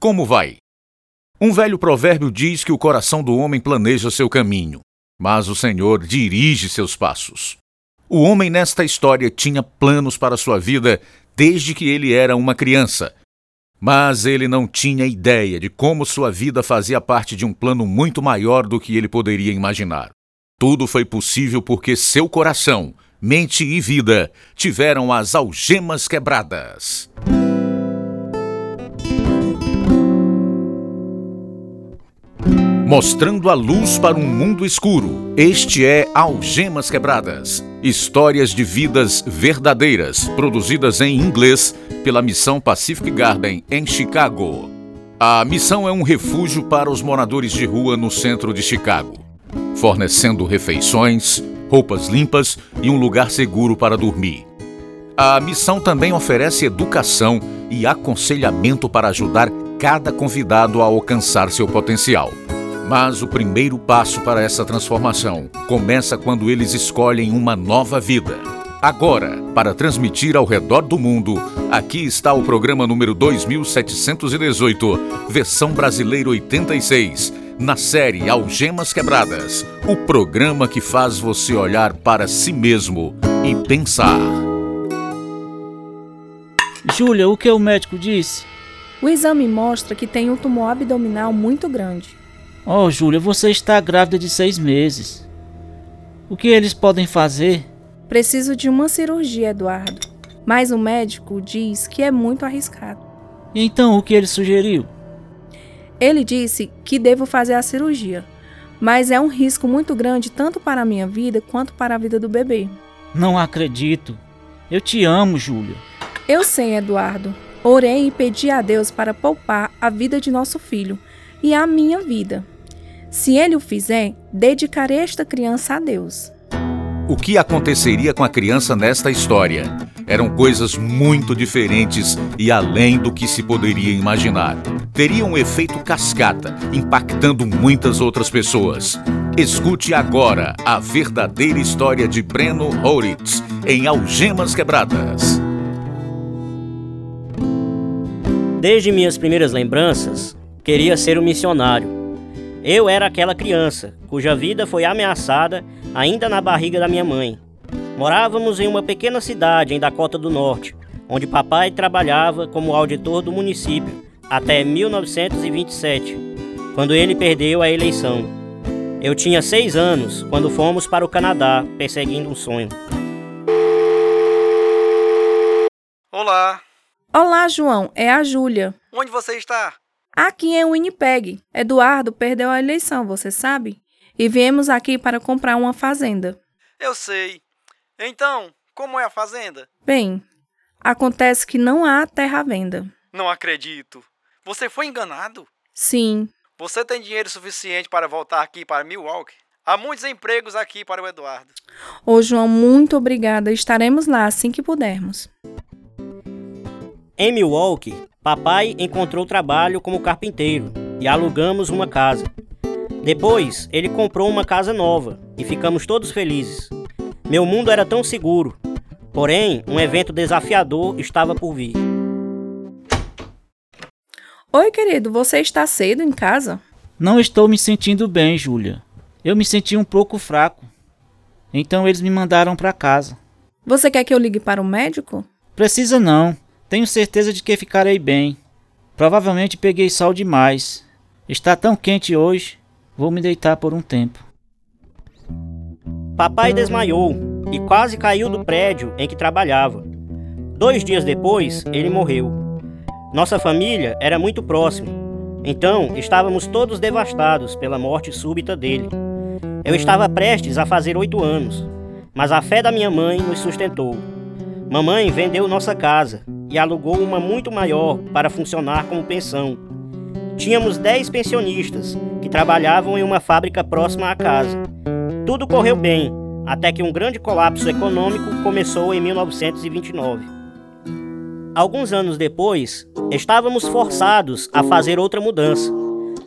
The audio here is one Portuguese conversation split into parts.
Como vai? Um velho provérbio diz que o coração do homem planeja seu caminho, mas o Senhor dirige seus passos. O homem nesta história tinha planos para sua vida desde que ele era uma criança. Mas ele não tinha ideia de como sua vida fazia parte de um plano muito maior do que ele poderia imaginar. Tudo foi possível porque seu coração, mente e vida tiveram as algemas quebradas. Mostrando a luz para um mundo escuro. Este é Algemas Quebradas. Histórias de vidas verdadeiras, produzidas em inglês pela Missão Pacific Garden, em Chicago. A missão é um refúgio para os moradores de rua no centro de Chicago, fornecendo refeições, roupas limpas e um lugar seguro para dormir. A missão também oferece educação e aconselhamento para ajudar cada convidado a alcançar seu potencial. Mas o primeiro passo para essa transformação começa quando eles escolhem uma nova vida. Agora, para transmitir ao redor do mundo, aqui está o programa número 2718, versão brasileira 86, na série Algemas Quebradas o programa que faz você olhar para si mesmo e pensar. Júlia, o que o médico disse? O exame mostra que tem um tumor abdominal muito grande. Oh, Júlia, você está grávida de seis meses. O que eles podem fazer? Preciso de uma cirurgia, Eduardo. Mas o médico diz que é muito arriscado. Então, o que ele sugeriu? Ele disse que devo fazer a cirurgia, mas é um risco muito grande tanto para a minha vida quanto para a vida do bebê. Não acredito. Eu te amo, Júlia. Eu sei, Eduardo. Orei e pedi a Deus para poupar a vida de nosso filho e a minha vida. Se ele o fizer, dedicarei esta criança a Deus. O que aconteceria com a criança nesta história? Eram coisas muito diferentes e além do que se poderia imaginar. Teria um efeito cascata, impactando muitas outras pessoas. Escute agora a verdadeira história de Breno Horitz em Algemas Quebradas. Desde minhas primeiras lembranças, queria ser um missionário. Eu era aquela criança cuja vida foi ameaçada ainda na barriga da minha mãe. Morávamos em uma pequena cidade em Dakota do Norte, onde papai trabalhava como auditor do município até 1927, quando ele perdeu a eleição. Eu tinha seis anos quando fomos para o Canadá perseguindo um sonho. Olá, Olá, João. É a Júlia. onde você está? Aqui em Winnipeg. Eduardo perdeu a eleição, você sabe? E viemos aqui para comprar uma fazenda. Eu sei. Então, como é a fazenda? Bem, acontece que não há terra à venda. Não acredito. Você foi enganado? Sim, Você tem dinheiro suficiente para voltar aqui para Milwaukee? Há muitos empregos aqui para o Eduardo. Ô João, muito obrigada. Estaremos lá assim que pudermos. Em Milwaukee, papai encontrou trabalho como carpinteiro e alugamos uma casa. Depois, ele comprou uma casa nova e ficamos todos felizes. Meu mundo era tão seguro, porém, um evento desafiador estava por vir. Oi, querido, você está cedo em casa? Não estou me sentindo bem, Júlia. Eu me senti um pouco fraco. Então eles me mandaram para casa. Você quer que eu ligue para o médico? Precisa não. Tenho certeza de que ficarei bem. Provavelmente peguei sol demais. Está tão quente hoje. Vou me deitar por um tempo. Papai desmaiou e quase caiu do prédio em que trabalhava. Dois dias depois, ele morreu. Nossa família era muito próxima, então estávamos todos devastados pela morte súbita dele. Eu estava prestes a fazer oito anos, mas a fé da minha mãe nos sustentou. Mamãe vendeu nossa casa e alugou uma muito maior para funcionar como pensão. Tínhamos dez pensionistas que trabalhavam em uma fábrica próxima à casa. Tudo correu bem, até que um grande colapso econômico começou em 1929. Alguns anos depois, estávamos forçados a fazer outra mudança.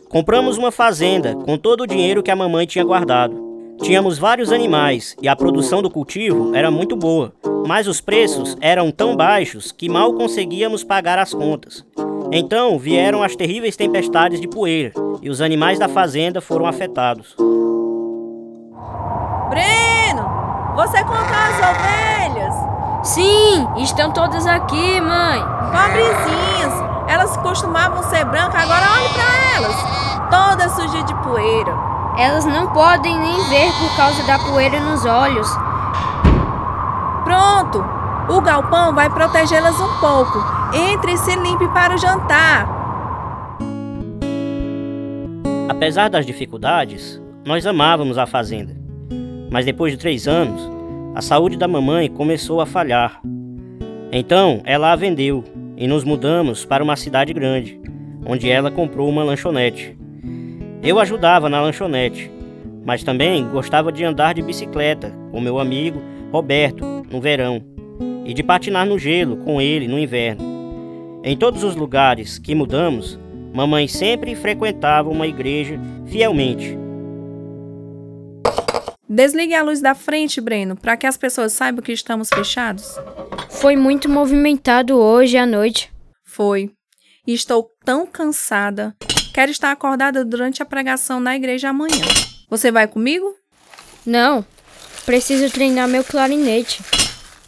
Compramos uma fazenda com todo o dinheiro que a mamãe tinha guardado. Tínhamos vários animais e a produção do cultivo era muito boa, mas os preços eram tão baixos que mal conseguíamos pagar as contas. Então vieram as terríveis tempestades de poeira e os animais da fazenda foram afetados. Breno, você contou as ovelhas? Sim, estão todas aqui, mãe. Pobrezinhas, elas costumavam ser brancas, agora olhe para elas, todas sujas de poeira. Elas não podem nem ver por causa da poeira nos olhos. Pronto, o galpão vai protegê-las um pouco. Entre e se limpe para o jantar. Apesar das dificuldades, nós amávamos a fazenda. Mas depois de três anos, a saúde da mamãe começou a falhar. Então ela a vendeu e nos mudamos para uma cidade grande, onde ela comprou uma lanchonete. Eu ajudava na lanchonete, mas também gostava de andar de bicicleta com meu amigo Roberto no verão e de patinar no gelo com ele no inverno. Em todos os lugares que mudamos, mamãe sempre frequentava uma igreja fielmente. Desligue a luz da frente, Breno, para que as pessoas saibam que estamos fechados. Foi muito movimentado hoje à noite. Foi. Estou tão cansada. Quero estar acordada durante a pregação na igreja amanhã. Você vai comigo? Não, preciso treinar meu clarinete.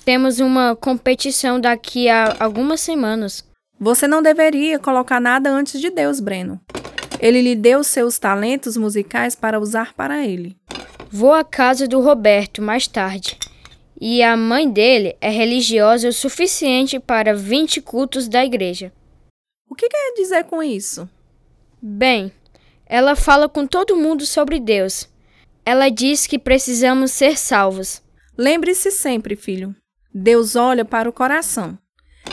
Temos uma competição daqui a algumas semanas. Você não deveria colocar nada antes de Deus, Breno. Ele lhe deu seus talentos musicais para usar para ele. Vou à casa do Roberto mais tarde. E a mãe dele é religiosa o suficiente para 20 cultos da igreja. O que quer dizer com isso? Bem, ela fala com todo mundo sobre Deus. Ela diz que precisamos ser salvos. Lembre-se sempre, filho. Deus olha para o coração.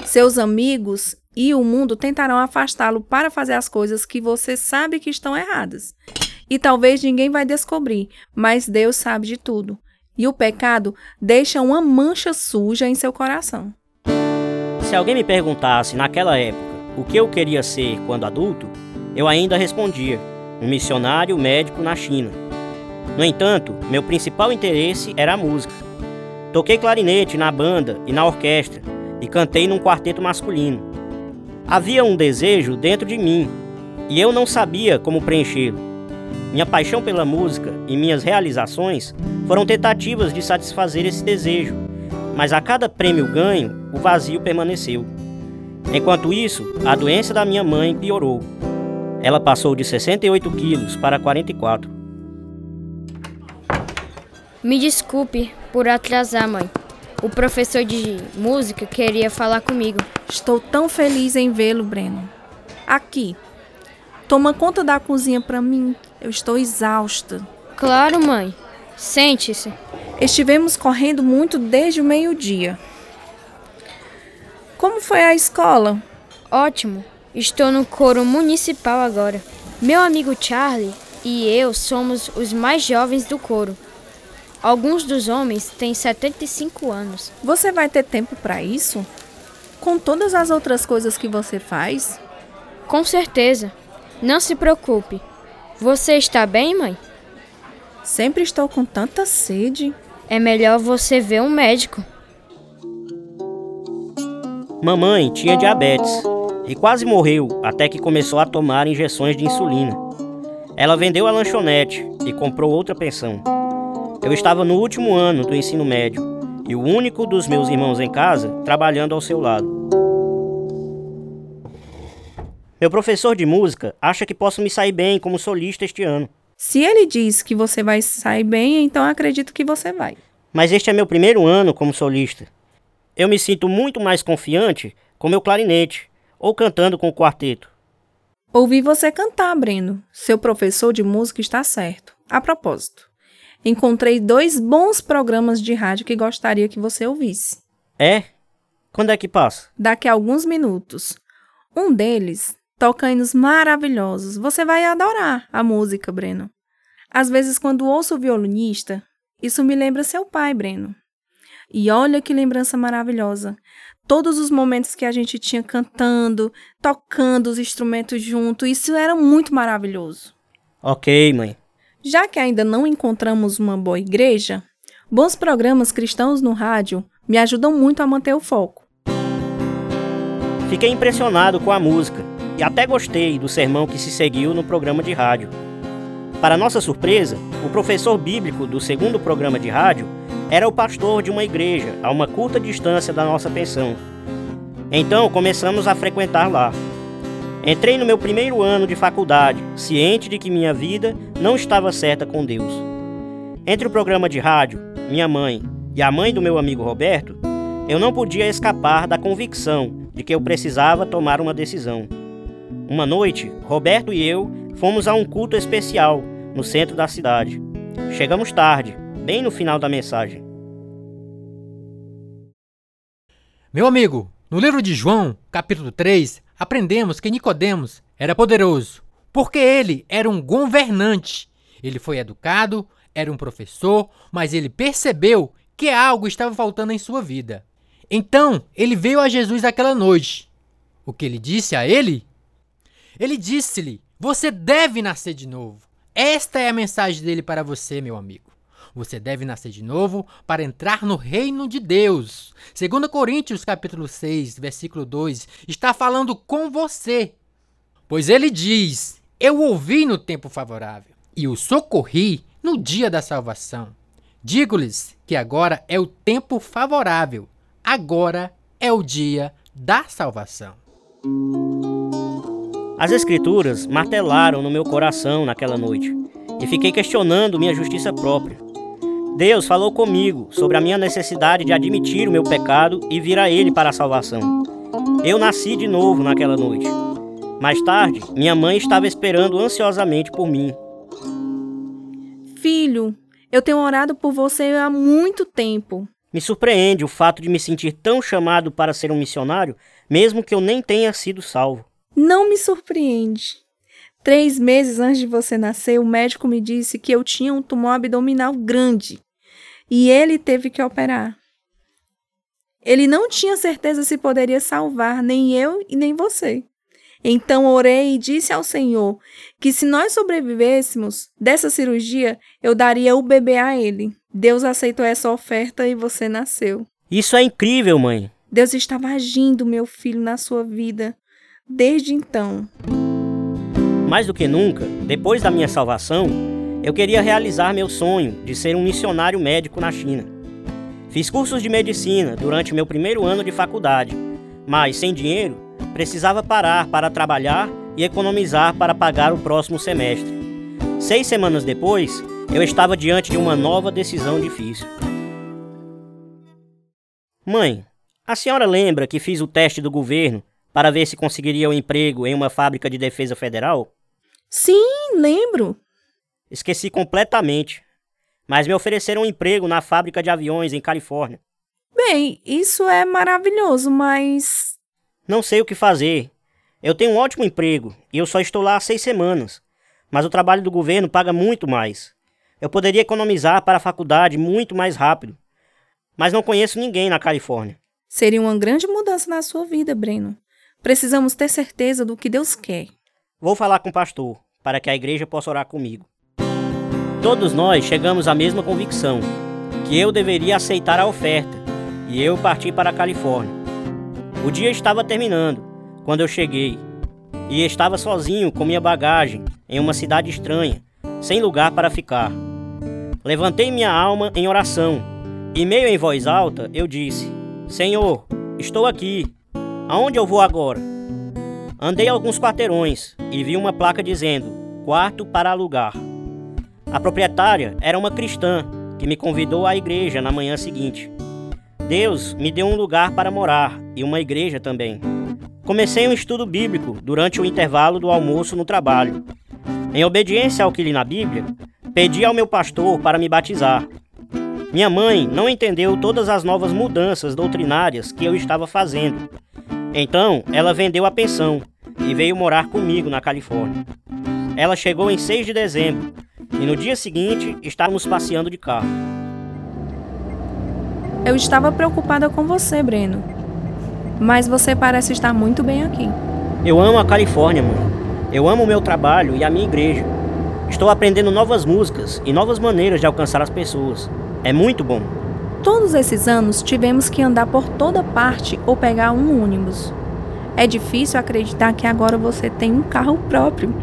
Seus amigos e o mundo tentarão afastá-lo para fazer as coisas que você sabe que estão erradas. E talvez ninguém vai descobrir, mas Deus sabe de tudo. E o pecado deixa uma mancha suja em seu coração. Se alguém me perguntasse naquela época o que eu queria ser quando adulto, eu ainda respondia: um missionário médico na China. No entanto, meu principal interesse era a música. Toquei clarinete na banda e na orquestra e cantei num quarteto masculino. Havia um desejo dentro de mim e eu não sabia como preenchê-lo. Minha paixão pela música e minhas realizações foram tentativas de satisfazer esse desejo, mas a cada prêmio ganho, o vazio permaneceu. Enquanto isso, a doença da minha mãe piorou. Ela passou de 68 quilos para 44. Me desculpe por atrasar, mãe. O professor de música queria falar comigo. Estou tão feliz em vê-lo, Breno. Aqui. Toma conta da cozinha para mim. Eu estou exausta. Claro, mãe. Sente-se. Estivemos correndo muito desde o meio-dia. Como foi a escola? Ótimo. Estou no coro municipal agora. Meu amigo Charlie e eu somos os mais jovens do coro. Alguns dos homens têm 75 anos. Você vai ter tempo para isso? Com todas as outras coisas que você faz? Com certeza. Não se preocupe. Você está bem, mãe? Sempre estou com tanta sede. É melhor você ver um médico. Mamãe tinha diabetes e quase morreu até que começou a tomar injeções de insulina. Ela vendeu a lanchonete e comprou outra pensão. Eu estava no último ano do ensino médio e o único dos meus irmãos em casa trabalhando ao seu lado. Meu professor de música acha que posso me sair bem como solista este ano. Se ele diz que você vai sair bem, então acredito que você vai. Mas este é meu primeiro ano como solista. Eu me sinto muito mais confiante com meu clarinete ou cantando com o quarteto. Ouvi você cantar, Breno. Seu professor de música está certo. A propósito, encontrei dois bons programas de rádio que gostaria que você ouvisse. É? Quando é que passa? Daqui a alguns minutos. Um deles toca hinos maravilhosos. Você vai adorar a música, Breno. Às vezes, quando ouço o violinista, isso me lembra seu pai, Breno. E olha que lembrança maravilhosa. Todos os momentos que a gente tinha cantando, tocando os instrumentos junto, isso era muito maravilhoso. Ok, mãe. Já que ainda não encontramos uma boa igreja, bons programas cristãos no rádio me ajudam muito a manter o foco. Fiquei impressionado com a música e até gostei do sermão que se seguiu no programa de rádio. Para nossa surpresa, o professor bíblico do segundo programa de rádio era o pastor de uma igreja a uma curta distância da nossa pensão. Então começamos a frequentar lá. Entrei no meu primeiro ano de faculdade, ciente de que minha vida não estava certa com Deus. Entre o programa de rádio, minha mãe e a mãe do meu amigo Roberto, eu não podia escapar da convicção de que eu precisava tomar uma decisão. Uma noite, Roberto e eu fomos a um culto especial no centro da cidade. Chegamos tarde, bem no final da mensagem. Meu amigo, no livro de João, capítulo 3, aprendemos que Nicodemos era poderoso, porque ele era um governante. Ele foi educado, era um professor, mas ele percebeu que algo estava faltando em sua vida. Então, ele veio a Jesus aquela noite. O que ele disse a ele? Ele disse-lhe: Você deve nascer de novo. Esta é a mensagem dele para você, meu amigo. Você deve nascer de novo para entrar no reino de Deus. 2 Coríntios capítulo 6, versículo 2, está falando com você. Pois ele diz: Eu ouvi no tempo favorável e o socorri no dia da salvação. Digo-lhes que agora é o tempo favorável. Agora é o dia da salvação. As escrituras martelaram no meu coração naquela noite e fiquei questionando minha justiça própria. Deus falou comigo sobre a minha necessidade de admitir o meu pecado e vir a Ele para a salvação. Eu nasci de novo naquela noite. Mais tarde, minha mãe estava esperando ansiosamente por mim. Filho, eu tenho orado por você há muito tempo. Me surpreende o fato de me sentir tão chamado para ser um missionário, mesmo que eu nem tenha sido salvo. Não me surpreende. Três meses antes de você nascer, o médico me disse que eu tinha um tumor abdominal grande e ele teve que operar. Ele não tinha certeza se poderia salvar nem eu e nem você. Então orei e disse ao Senhor que se nós sobrevivêssemos dessa cirurgia, eu daria o bebê a ele. Deus aceitou essa oferta e você nasceu. Isso é incrível, mãe. Deus estava agindo, meu filho, na sua vida desde então. Mais do que nunca, depois da minha salvação, eu queria realizar meu sonho de ser um missionário médico na China. Fiz cursos de medicina durante meu primeiro ano de faculdade, mas sem dinheiro, precisava parar para trabalhar e economizar para pagar o próximo semestre. Seis semanas depois, eu estava diante de uma nova decisão difícil. Mãe, a senhora lembra que fiz o teste do governo para ver se conseguiria um emprego em uma fábrica de defesa federal? Sim, lembro. Esqueci completamente. Mas me ofereceram um emprego na fábrica de aviões em Califórnia. Bem, isso é maravilhoso, mas. Não sei o que fazer. Eu tenho um ótimo emprego e eu só estou lá há seis semanas. Mas o trabalho do governo paga muito mais. Eu poderia economizar para a faculdade muito mais rápido. Mas não conheço ninguém na Califórnia. Seria uma grande mudança na sua vida, Breno. Precisamos ter certeza do que Deus quer. Vou falar com o pastor, para que a igreja possa orar comigo. Todos nós chegamos à mesma convicção, que eu deveria aceitar a oferta, e eu parti para a Califórnia. O dia estava terminando, quando eu cheguei, e estava sozinho com minha bagagem em uma cidade estranha, sem lugar para ficar. Levantei minha alma em oração, e meio em voz alta eu disse: Senhor, estou aqui, Aonde eu vou agora? Andei alguns quarteirões e vi uma placa dizendo: Quarto para alugar. A proprietária era uma cristã que me convidou à igreja na manhã seguinte. Deus me deu um lugar para morar e uma igreja também. Comecei um estudo bíblico durante o intervalo do almoço no trabalho. Em obediência ao que li na Bíblia, pedi ao meu pastor para me batizar. Minha mãe não entendeu todas as novas mudanças doutrinárias que eu estava fazendo então, ela vendeu a pensão e veio morar comigo na Califórnia. Ela chegou em 6 de dezembro e no dia seguinte estávamos passeando de carro. Eu estava preocupada com você, Breno. Mas você parece estar muito bem aqui. Eu amo a Califórnia, mãe. Eu amo o meu trabalho e a minha igreja. Estou aprendendo novas músicas e novas maneiras de alcançar as pessoas. É muito bom. Todos esses anos tivemos que andar por toda parte ou pegar um ônibus. É difícil acreditar que agora você tem um carro próprio.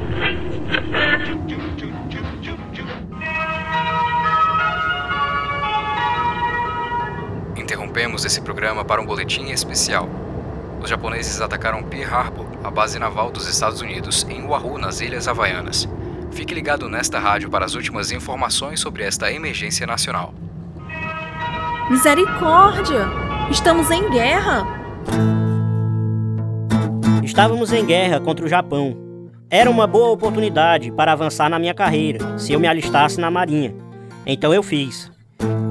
Interrompemos esse programa para um boletim especial. Os japoneses atacaram Pearl Harbor, a base naval dos Estados Unidos, em Oahu, nas Ilhas Havaianas. Fique ligado nesta rádio para as últimas informações sobre esta emergência nacional. Misericórdia! Estamos em guerra! Estávamos em guerra contra o Japão. Era uma boa oportunidade para avançar na minha carreira, se eu me alistasse na Marinha. Então eu fiz.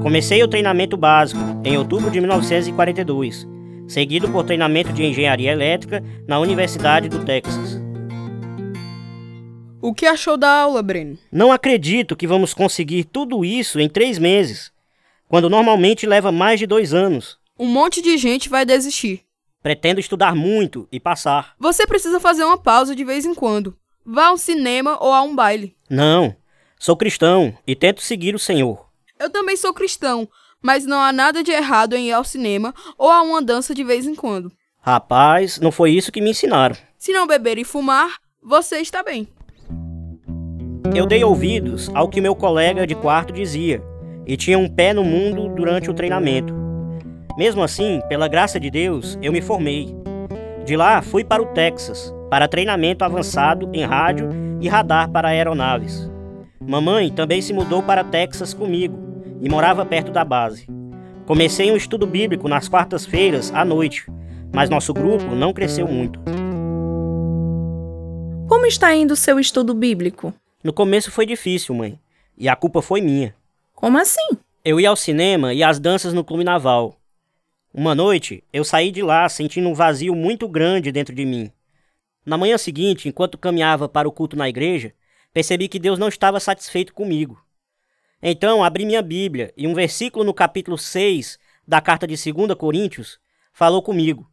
Comecei o treinamento básico em outubro de 1942, seguido por treinamento de engenharia elétrica na Universidade do Texas. O que achou da aula, Breno? Não acredito que vamos conseguir tudo isso em três meses, quando normalmente leva mais de dois anos. Um monte de gente vai desistir. Pretendo estudar muito e passar. Você precisa fazer uma pausa de vez em quando. Vá a um cinema ou a um baile. Não, sou cristão e tento seguir o Senhor. Eu também sou cristão, mas não há nada de errado em ir ao cinema ou a uma dança de vez em quando. Rapaz, não foi isso que me ensinaram. Se não beber e fumar, você está bem. Eu dei ouvidos ao que meu colega de quarto dizia e tinha um pé no mundo durante o treinamento. Mesmo assim, pela graça de Deus, eu me formei. De lá, fui para o Texas, para treinamento avançado em rádio e radar para aeronaves. Mamãe também se mudou para Texas comigo e morava perto da base. Comecei um estudo bíblico nas quartas-feiras à noite, mas nosso grupo não cresceu muito. Como está indo o seu estudo bíblico? No começo foi difícil, mãe, e a culpa foi minha. Como assim? Eu ia ao cinema e às danças no clube naval. Uma noite, eu saí de lá sentindo um vazio muito grande dentro de mim. Na manhã seguinte, enquanto caminhava para o culto na igreja, percebi que Deus não estava satisfeito comigo. Então, abri minha Bíblia e um versículo no capítulo 6 da carta de 2 Coríntios falou comigo.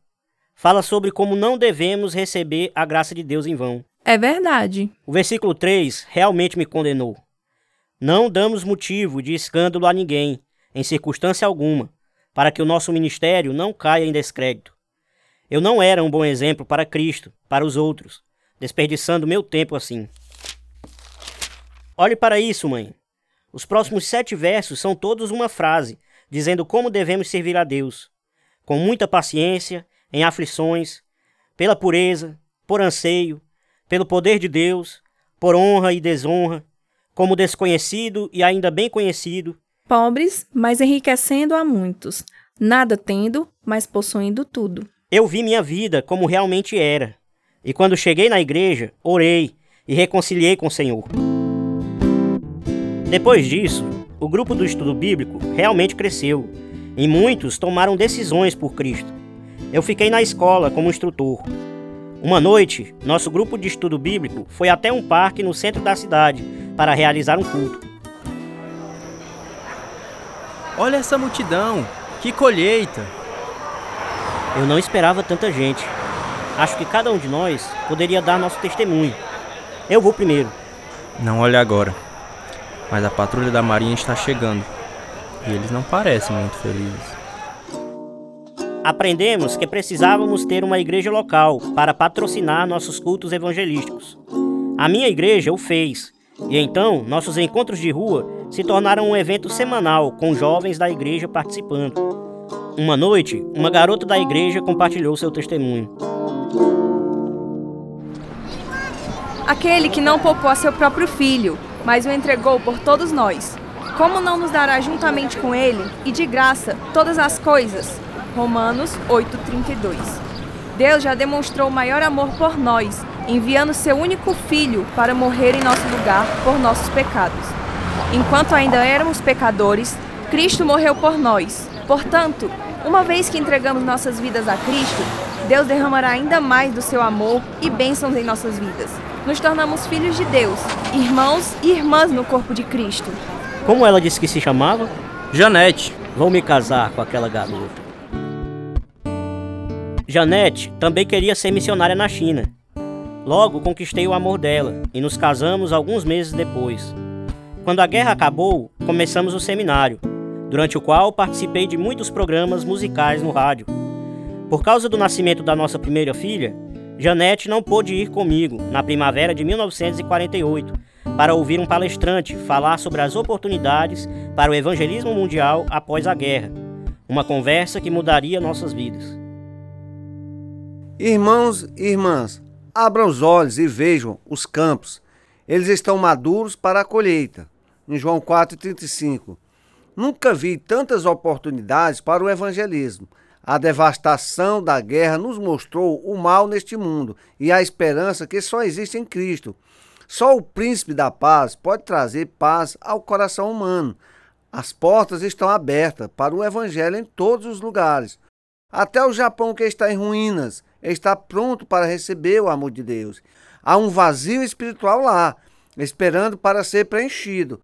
Fala sobre como não devemos receber a graça de Deus em vão. É verdade. O versículo 3 realmente me condenou. Não damos motivo de escândalo a ninguém, em circunstância alguma, para que o nosso ministério não caia em descrédito. Eu não era um bom exemplo para Cristo, para os outros, desperdiçando meu tempo assim. Olhe para isso, mãe. Os próximos sete versos são todos uma frase, dizendo como devemos servir a Deus. Com muita paciência, em aflições, pela pureza, por anseio, pelo poder de Deus, por honra e desonra, como desconhecido e ainda bem conhecido, Pobres, mas enriquecendo a muitos. Nada tendo, mas possuindo tudo. eu vi minha vida como realmente era. E quando cheguei na igreja, orei e reconciliei com o Senhor. Depois disso, o grupo do estudo bíblico realmente cresceu e muitos tomaram decisões por Cristo. Eu fiquei na escola como instrutor. Uma noite, nosso grupo de estudo bíblico foi até um parque no centro da cidade para realizar um culto. Olha essa multidão! Que colheita! Eu não esperava tanta gente. Acho que cada um de nós poderia dar nosso testemunho. Eu vou primeiro. Não olhe agora. Mas a patrulha da marinha está chegando. E eles não parecem muito felizes. Aprendemos que precisávamos ter uma igreja local para patrocinar nossos cultos evangelísticos. A minha igreja o fez, e então nossos encontros de rua se tornaram um evento semanal com jovens da igreja participando. Uma noite, uma garota da igreja compartilhou seu testemunho. Aquele que não poupou a seu próprio filho, mas o entregou por todos nós. Como não nos dará juntamente com ele e de graça todas as coisas? Romanos 8:32. Deus já demonstrou maior amor por nós, enviando seu único filho para morrer em nosso lugar por nossos pecados. Enquanto ainda éramos pecadores, Cristo morreu por nós. Portanto, uma vez que entregamos nossas vidas a Cristo, Deus derramará ainda mais do seu amor e bênçãos em nossas vidas. Nos tornamos filhos de Deus, irmãos e irmãs no corpo de Cristo. Como ela disse que se chamava? Janete, Vou me casar com aquela garota. Janete também queria ser missionária na China. Logo conquistei o amor dela e nos casamos alguns meses depois. Quando a guerra acabou, começamos o seminário, durante o qual participei de muitos programas musicais no rádio. Por causa do nascimento da nossa primeira filha, Janete não pôde ir comigo na primavera de 1948 para ouvir um palestrante falar sobre as oportunidades para o evangelismo mundial após a guerra. Uma conversa que mudaria nossas vidas. Irmãos e irmãs, abram os olhos e vejam os campos. Eles estão maduros para a colheita. Em João 4,35. Nunca vi tantas oportunidades para o evangelismo. A devastação da guerra nos mostrou o mal neste mundo e a esperança que só existe em Cristo. Só o príncipe da paz pode trazer paz ao coração humano. As portas estão abertas para o evangelho em todos os lugares. Até o Japão, que está em ruínas, está pronto para receber o amor de Deus. Há um vazio espiritual lá, esperando para ser preenchido.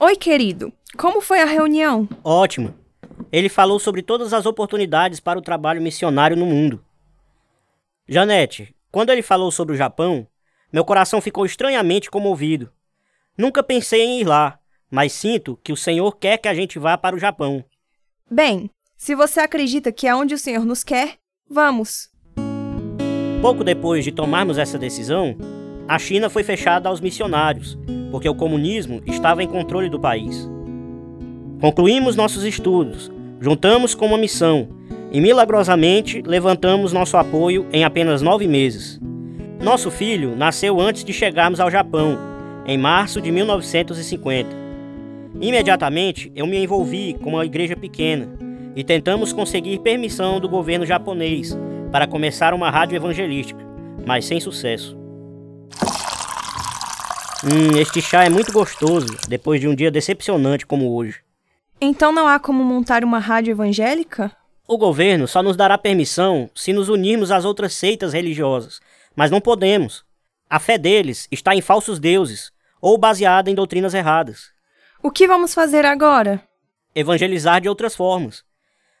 Oi, querido. Como foi a reunião? Ótimo. Ele falou sobre todas as oportunidades para o trabalho missionário no mundo. Janete, quando ele falou sobre o Japão, meu coração ficou estranhamente comovido. Nunca pensei em ir lá, mas sinto que o Senhor quer que a gente vá para o Japão. Bem, se você acredita que é onde o Senhor nos quer, vamos. Pouco depois de tomarmos essa decisão, a China foi fechada aos missionários, porque o comunismo estava em controle do país. Concluímos nossos estudos, juntamos com uma missão e milagrosamente levantamos nosso apoio em apenas nove meses. Nosso filho nasceu antes de chegarmos ao Japão, em março de 1950. Imediatamente eu me envolvi com uma igreja pequena e tentamos conseguir permissão do governo japonês para começar uma rádio evangelística, mas sem sucesso. Hum, este chá é muito gostoso depois de um dia decepcionante como hoje. Então não há como montar uma rádio evangélica? O governo só nos dará permissão se nos unirmos às outras seitas religiosas, mas não podemos. A fé deles está em falsos deuses ou baseada em doutrinas erradas. O que vamos fazer agora? Evangelizar de outras formas.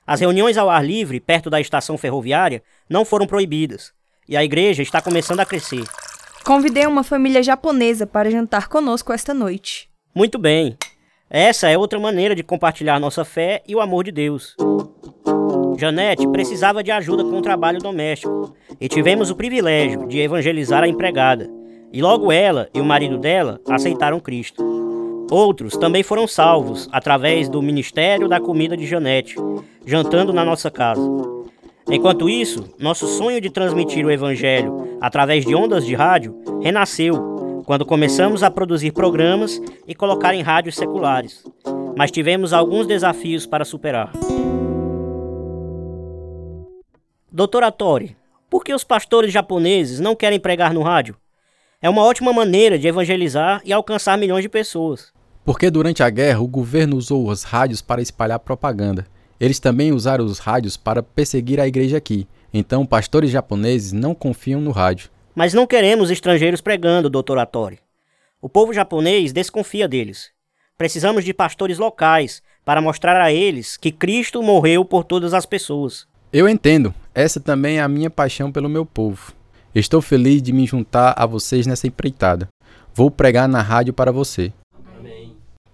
As reuniões ao ar livre, perto da estação ferroviária, não foram proibidas, e a igreja está começando a crescer. Convidei uma família japonesa para jantar conosco esta noite. Muito bem. Essa é outra maneira de compartilhar nossa fé e o amor de Deus. Janete precisava de ajuda com o trabalho doméstico e tivemos o privilégio de evangelizar a empregada. E logo ela e o marido dela aceitaram Cristo. Outros também foram salvos através do Ministério da Comida de Janete, jantando na nossa casa. Enquanto isso, nosso sonho de transmitir o Evangelho através de ondas de rádio renasceu quando começamos a produzir programas e colocar em rádios seculares. Mas tivemos alguns desafios para superar. Doutora Tori, por que os pastores japoneses não querem pregar no rádio? É uma ótima maneira de evangelizar e alcançar milhões de pessoas. Porque durante a guerra o governo usou as rádios para espalhar propaganda. Eles também usaram os rádios para perseguir a igreja aqui. Então, pastores japoneses não confiam no rádio. Mas não queremos estrangeiros pregando, Dr. Atori. O povo japonês desconfia deles. Precisamos de pastores locais para mostrar a eles que Cristo morreu por todas as pessoas. Eu entendo. Essa também é a minha paixão pelo meu povo. Estou feliz de me juntar a vocês nessa empreitada. Vou pregar na rádio para você.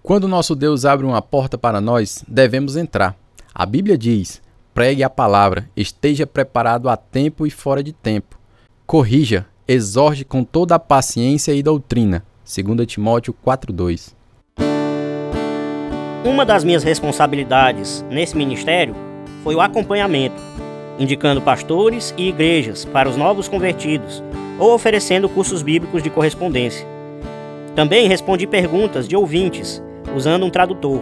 Quando nosso Deus abre uma porta para nós, devemos entrar. A Bíblia diz: pregue a palavra, esteja preparado a tempo e fora de tempo. Corrija, exorte com toda a paciência e doutrina. 2 Timóteo 4:2. Uma das minhas responsabilidades nesse ministério foi o acompanhamento, indicando pastores e igrejas para os novos convertidos ou oferecendo cursos bíblicos de correspondência. Também respondi perguntas de ouvintes usando um tradutor.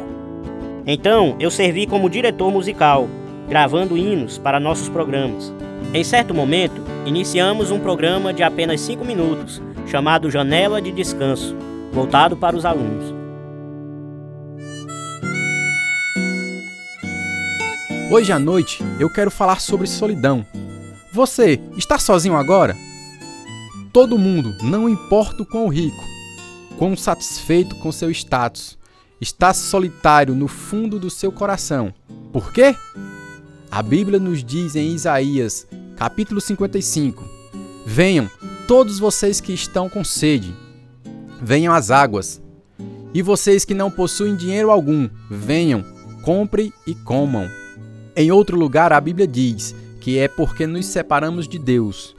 Então, eu servi como diretor musical, gravando hinos para nossos programas. Em certo momento, iniciamos um programa de apenas 5 minutos, chamado Janela de Descanso, voltado para os alunos. Hoje à noite eu quero falar sobre solidão. Você está sozinho agora? Todo mundo, não importa o quão rico, quão satisfeito com seu status, está solitário no fundo do seu coração. Por quê? A Bíblia nos diz em Isaías, capítulo 55: Venham, todos vocês que estão com sede, venham às águas, E vocês que não possuem dinheiro algum, venham, compre e comam. Em outro lugar, a Bíblia diz que é porque nos separamos de Deus.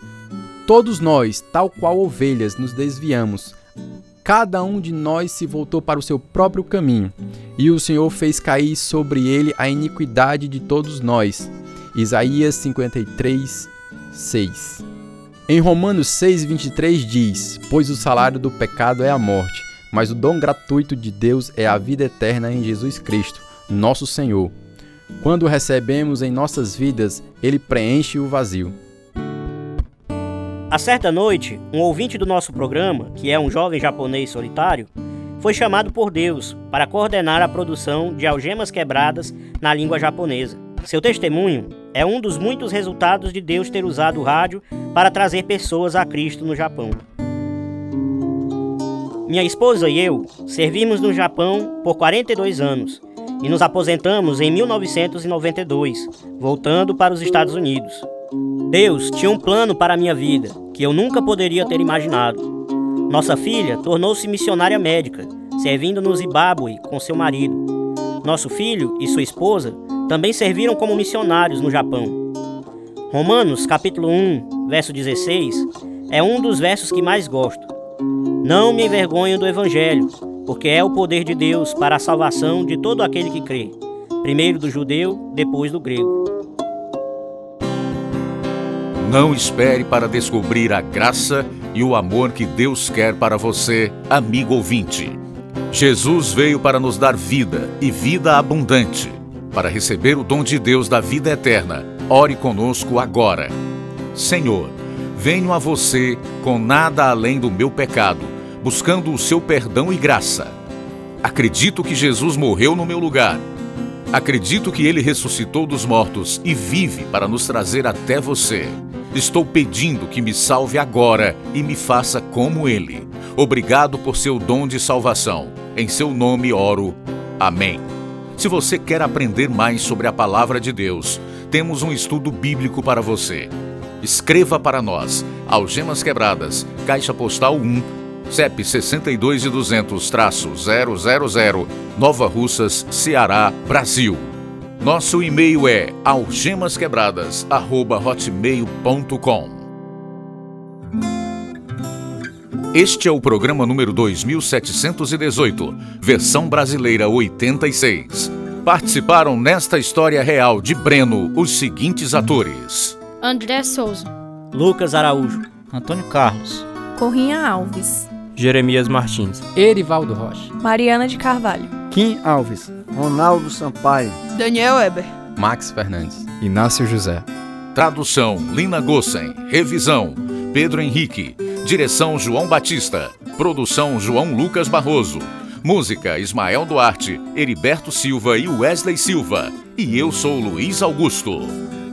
Todos nós, tal qual ovelhas, nos desviamos. Cada um de nós se voltou para o seu próprio caminho, e o Senhor fez cair sobre ele a iniquidade de todos nós. Isaías 53, 6. Em Romanos 6, 23 diz: Pois o salário do pecado é a morte, mas o dom gratuito de Deus é a vida eterna em Jesus Cristo, nosso Senhor. Quando recebemos em nossas vidas, ele preenche o vazio. A certa noite, um ouvinte do nosso programa, que é um jovem japonês solitário, foi chamado por Deus para coordenar a produção de algemas quebradas na língua japonesa. Seu testemunho é um dos muitos resultados de Deus ter usado o rádio para trazer pessoas a Cristo no Japão. Minha esposa e eu servimos no Japão por 42 anos e nos aposentamos em 1992, voltando para os Estados Unidos. Deus tinha um plano para a minha vida que eu nunca poderia ter imaginado. Nossa filha tornou-se missionária médica, servindo no Zimbábue com seu marido. Nosso filho e sua esposa também serviram como missionários no Japão. Romanos capítulo 1, verso 16, é um dos versos que mais gosto. Não me envergonho do evangelho, porque é o poder de Deus para a salvação de todo aquele que crê, primeiro do judeu, depois do grego. Não espere para descobrir a graça e o amor que Deus quer para você, amigo ouvinte. Jesus veio para nos dar vida e vida abundante. Para receber o dom de Deus da vida eterna, ore conosco agora. Senhor, venho a você com nada além do meu pecado buscando o seu perdão e graça. Acredito que Jesus morreu no meu lugar. Acredito que ele ressuscitou dos mortos e vive para nos trazer até você. Estou pedindo que me salve agora e me faça como ele. Obrigado por seu dom de salvação. Em seu nome oro. Amém. Se você quer aprender mais sobre a palavra de Deus, temos um estudo bíblico para você. Escreva para nós, Algemas Quebradas, Caixa Postal 1, CEP 62 e 200-000, Nova Russas, Ceará, Brasil. Nosso e-mail é algemasquebradas@hotmail.com. Este é o programa número 2718, versão brasileira 86. Participaram nesta história real de Breno os seguintes atores: André Souza, Lucas Araújo, Antônio Carlos, Corrinha Alves. Jeremias Martins, Erivaldo Rocha, Mariana de Carvalho, Kim Alves, Ronaldo Sampaio, Daniel Weber, Max Fernandes, Inácio José. Tradução: Lina Gossen. Revisão: Pedro Henrique. Direção: João Batista. Produção: João Lucas Barroso. Música: Ismael Duarte, Heriberto Silva e Wesley Silva. E eu sou Luiz Augusto.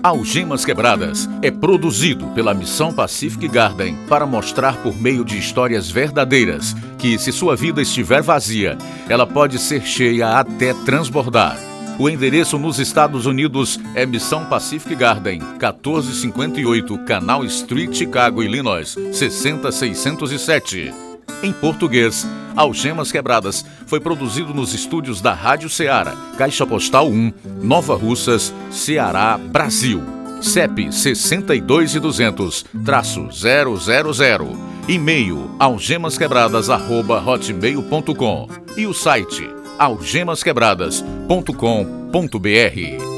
Algemas Quebradas é produzido pela Missão Pacific Garden para mostrar por meio de histórias verdadeiras que, se sua vida estiver vazia, ela pode ser cheia até transbordar. O endereço nos Estados Unidos é Missão Pacific Garden, 1458 Canal Street, Chicago, Illinois, 60607. Em português, Algemas Quebradas foi produzido nos estúdios da Rádio Ceará, Caixa Postal 1, Nova Russas, Ceará, Brasil. CEP 62 e 200 traço 000. E-mail algemasquebradas@hotmail.com e o site algemasquebradas.com.br.